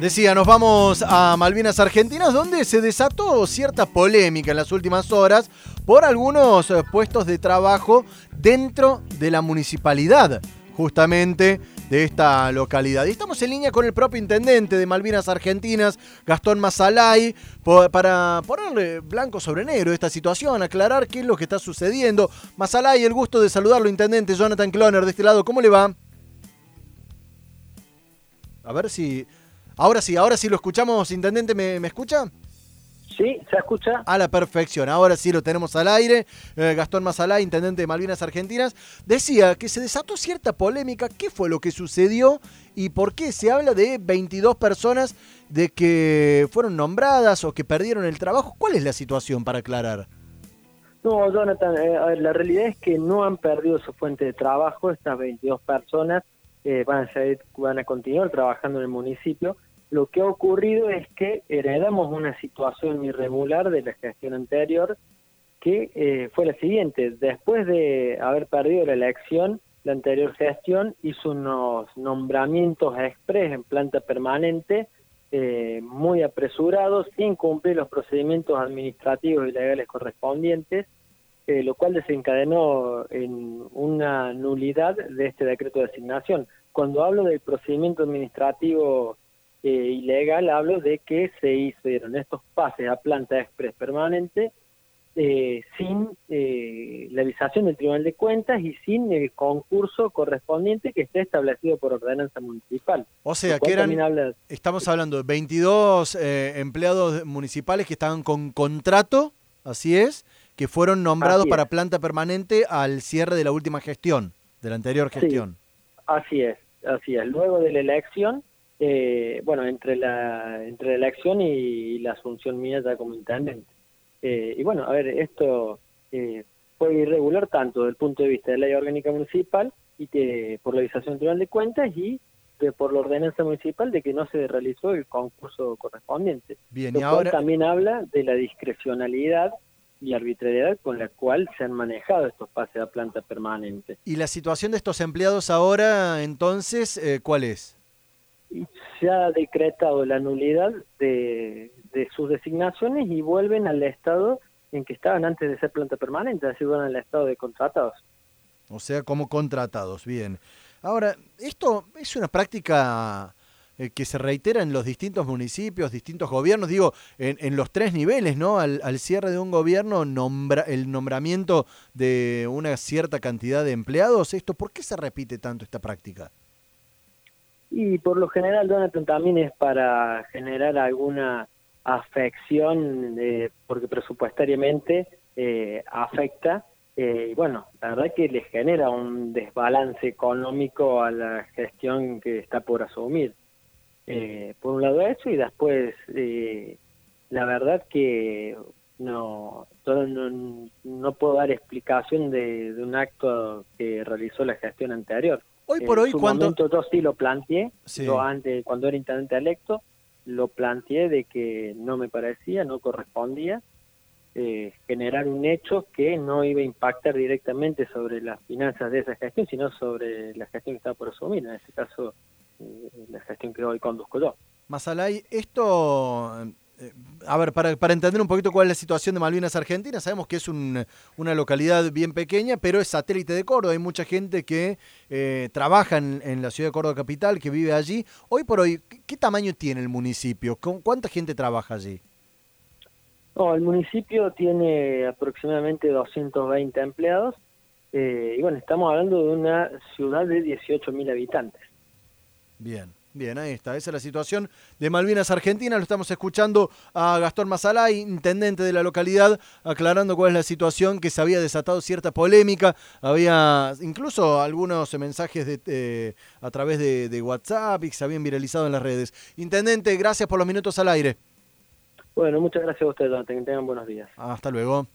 Decía, nos vamos a Malvinas Argentinas, donde se desató cierta polémica en las últimas horas por algunos eh, puestos de trabajo dentro de la municipalidad, justamente de esta localidad. Y estamos en línea con el propio intendente de Malvinas Argentinas, Gastón Mazalay, para ponerle blanco sobre negro esta situación, aclarar qué es lo que está sucediendo. Mazalay, el gusto de saludarlo, intendente Jonathan Cloner, de este lado, ¿cómo le va? A ver si Ahora sí, ahora sí lo escuchamos, intendente, ¿me, escucha? Sí, se escucha. A la perfección, ahora sí lo tenemos al aire. Eh, Gastón Mazalá, intendente de Malvinas Argentinas, decía que se desató cierta polémica. ¿Qué fue lo que sucedió y por qué se habla de 22 personas de que fueron nombradas o que perdieron el trabajo? ¿Cuál es la situación para aclarar? No, Jonathan, eh, la realidad es que no han perdido su fuente de trabajo. Estas 22 personas eh, van, a van a continuar trabajando en el municipio lo que ha ocurrido es que heredamos una situación irregular de la gestión anterior que eh, fue la siguiente. Después de haber perdido la elección, la anterior gestión hizo unos nombramientos express en planta permanente eh, muy apresurados, sin cumplir los procedimientos administrativos y legales correspondientes, eh, lo cual desencadenó en una nulidad de este decreto de asignación. Cuando hablo del procedimiento administrativo eh, ilegal hablo de que se hicieron estos pases a planta express permanente eh, sin eh, la avisación del Tribunal de Cuentas y sin el concurso correspondiente que esté establecido por ordenanza municipal. O sea, que eran, estamos hablando de 22 empleados municipales que estaban con contrato, así es, que fueron nombrados para planta permanente al cierre de la última gestión, de la anterior gestión. así es, así es. Luego de la elección eh, bueno, entre la, entre la elección y, la asunción mía ya como intendente. Eh, y bueno, a ver, esto eh, fue irregular tanto desde el punto de vista de la ley orgánica municipal y que por la avisación tribunal de cuentas y de, por la ordenanza municipal de que no se realizó el concurso correspondiente. Bien, y ahora también habla de la discrecionalidad y arbitrariedad con la cual se han manejado estos pases a planta permanente. ¿Y la situación de estos empleados ahora, entonces, cuál es? Se ha decretado la nulidad de, sus designaciones y vuelven al estado en que estaban antes de ser planta permanente, así van al estado de contratados. O sea, como contratados, bien. Ahora, esto es una práctica eh, que se reitera en los distintos municipios, distintos gobiernos, digo, en, los tres niveles, ¿no? Al, al, cierre de un gobierno, nombra, el nombramiento de una cierta cantidad de empleados. ¿Esto por qué se repite tanto esta práctica? Y por lo general, Donathan, también es para generar alguna afección, eh, porque presupuestariamente eh, afecta. Eh, bueno, la verdad que le genera un desbalance económico a la gestión que está por asumir. por un lado eso y después la verdad que no, no, no puedo dar explicación de, un acto que realizó la gestión anterior. Hoy por hoy, cuando... yo sí lo planteé, yo antes, cuando era intendente electo, lo planteé de que no me parecía, no correspondía eh, generar un hecho que no iba a impactar directamente sobre las finanzas de esa gestión, sino sobre la gestión que estaba por asumir, en este caso eh, la gestión que hoy conduzco yo. Masalay, esto a ver, para, para, entender un poquito cuál es la situación de Malvinas Argentina, sabemos que es una localidad bien pequeña, pero es satélite de Córdoba. Hay mucha gente que eh, trabaja en, la ciudad de Córdoba capital, que vive allí. Hoy por hoy, ¿qué, tamaño tiene el municipio? ¿Cuánta gente trabaja allí? el municipio tiene aproximadamente 220 empleados. Eh, y bueno, estamos hablando de una ciudad de 18.000 habitantes. Bien. Bien, ahí está. Esa es la situación de Malvinas Argentina. Lo estamos escuchando a Gastón Mazalay, intendente de la localidad, aclarando cuál es la situación, que se había desatado cierta polémica. Había incluso algunos mensajes de, eh, a través de, WhatsApp y que se habían viralizado en las redes. Intendente, gracias por los minutos al aire. Bueno, muchas gracias a ustedes, Que tengan buenos días. Hasta luego.